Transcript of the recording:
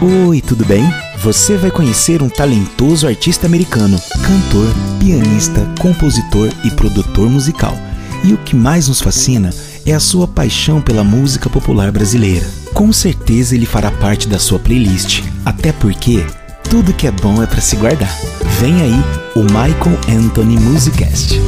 Oi, tudo bem? Você vai conhecer um talentoso artista americano, cantor, pianista, compositor e produtor musical. E o que mais nos fascina é a sua paixão pela música popular brasileira. Com certeza ele fará parte da sua playlist, até porque tudo que é bom é para se guardar. Vem aí o Michael Anthony Musicast.